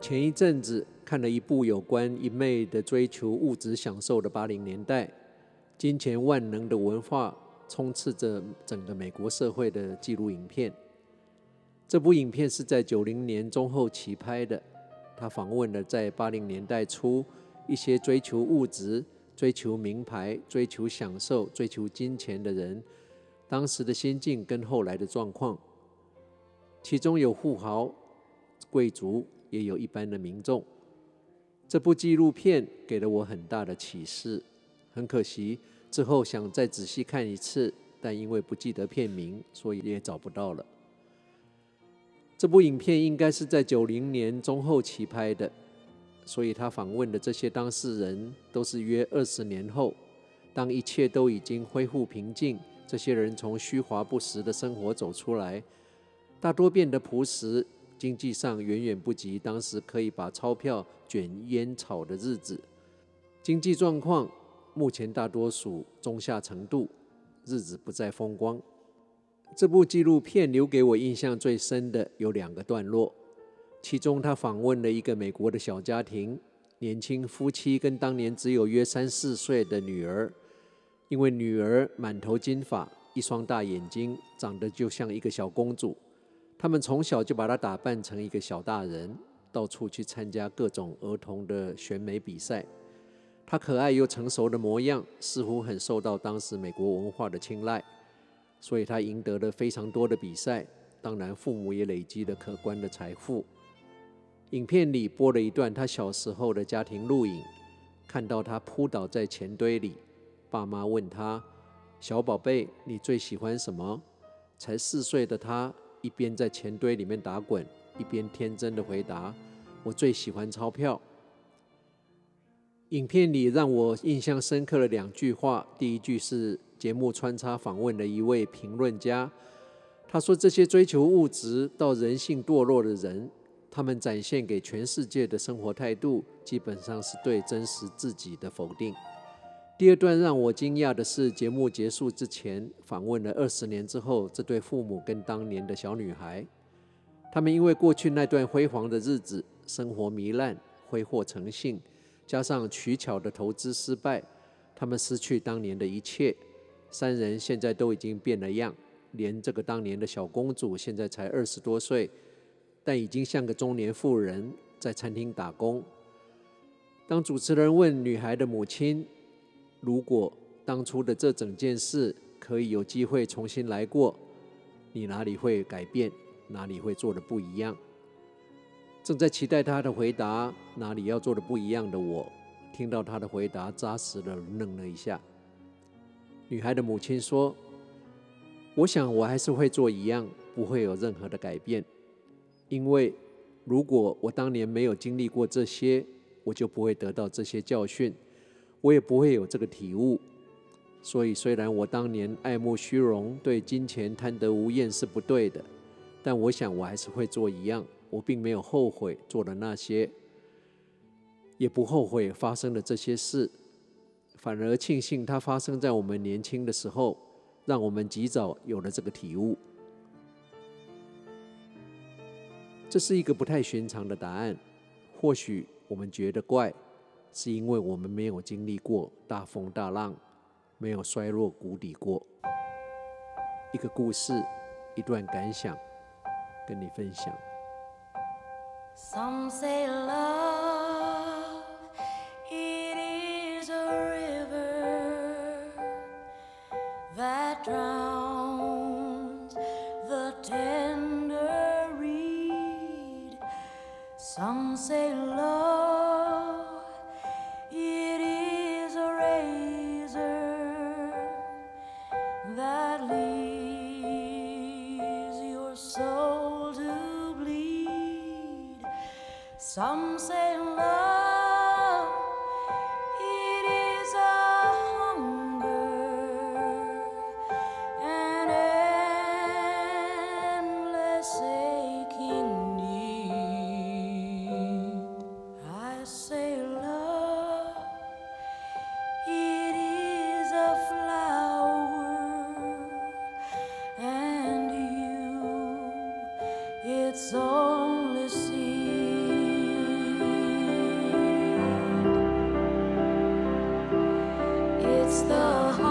前一阵子看了一部有关一昧的追求物质享受的八零年代，金钱万能的文化充斥着整个美国社会的纪录影片。这部影片是在九零年中后期拍的，他访问了在八零年代初一些追求物质、追求名牌、追求享受、追求金钱的人，当时的心境跟后来的状况。其中有富豪、贵族。也有一般的民众。这部纪录片给了我很大的启示。很可惜，之后想再仔细看一次，但因为不记得片名，所以也找不到了。这部影片应该是在九零年中后期拍的，所以他访问的这些当事人都是约二十年后，当一切都已经恢复平静，这些人从虚华不实的生活走出来，大多变得朴实。经济上远远不及当时可以把钞票卷烟草的日子，经济状况目前大多属中下程度，日子不再风光。这部纪录片留给我印象最深的有两个段落，其中他访问了一个美国的小家庭，年轻夫妻跟当年只有约三四岁的女儿，因为女儿满头金发，一双大眼睛，长得就像一个小公主。他们从小就把他打扮成一个小大人，到处去参加各种儿童的选美比赛。他可爱又成熟的模样，似乎很受到当时美国文化的青睐，所以他赢得了非常多的比赛。当然，父母也累积了可观的财富。影片里播了一段他小时候的家庭录影，看到他扑倒在钱堆里，爸妈问他：“小宝贝，你最喜欢什么？”才四岁的他。一边在钱堆里面打滚，一边天真的回答：“我最喜欢钞票。”影片里让我印象深刻的两句话，第一句是节目穿插访问的一位评论家，他说：“这些追求物质到人性堕落的人，他们展现给全世界的生活态度，基本上是对真实自己的否定。”第二段让我惊讶的是，节目结束之前访问了二十年之后这对父母跟当年的小女孩，他们因为过去那段辉煌的日子，生活糜烂，挥霍成性，加上取巧的投资失败，他们失去当年的一切。三人现在都已经变了样，连这个当年的小公主现在才二十多岁，但已经像个中年妇人，在餐厅打工。当主持人问女孩的母亲，如果当初的这整件事可以有机会重新来过，你哪里会改变？哪里会做的不一样？正在期待他的回答，哪里要做的不一样的我，听到他的回答，扎实的愣了一下。女孩的母亲说：“我想我还是会做一样，不会有任何的改变，因为如果我当年没有经历过这些，我就不会得到这些教训。”我也不会有这个体悟，所以虽然我当年爱慕虚荣、对金钱贪得无厌是不对的，但我想我还是会做一样。我并没有后悔做了那些，也不后悔发生了这些事，反而庆幸它发生在我们年轻的时候，让我们及早有了这个体悟。这是一个不太寻常的答案，或许我们觉得怪。是因为我们没有经历过大风大浪，没有衰落谷底过。一个故事，一段感想，跟你分享。Some say love. the heart.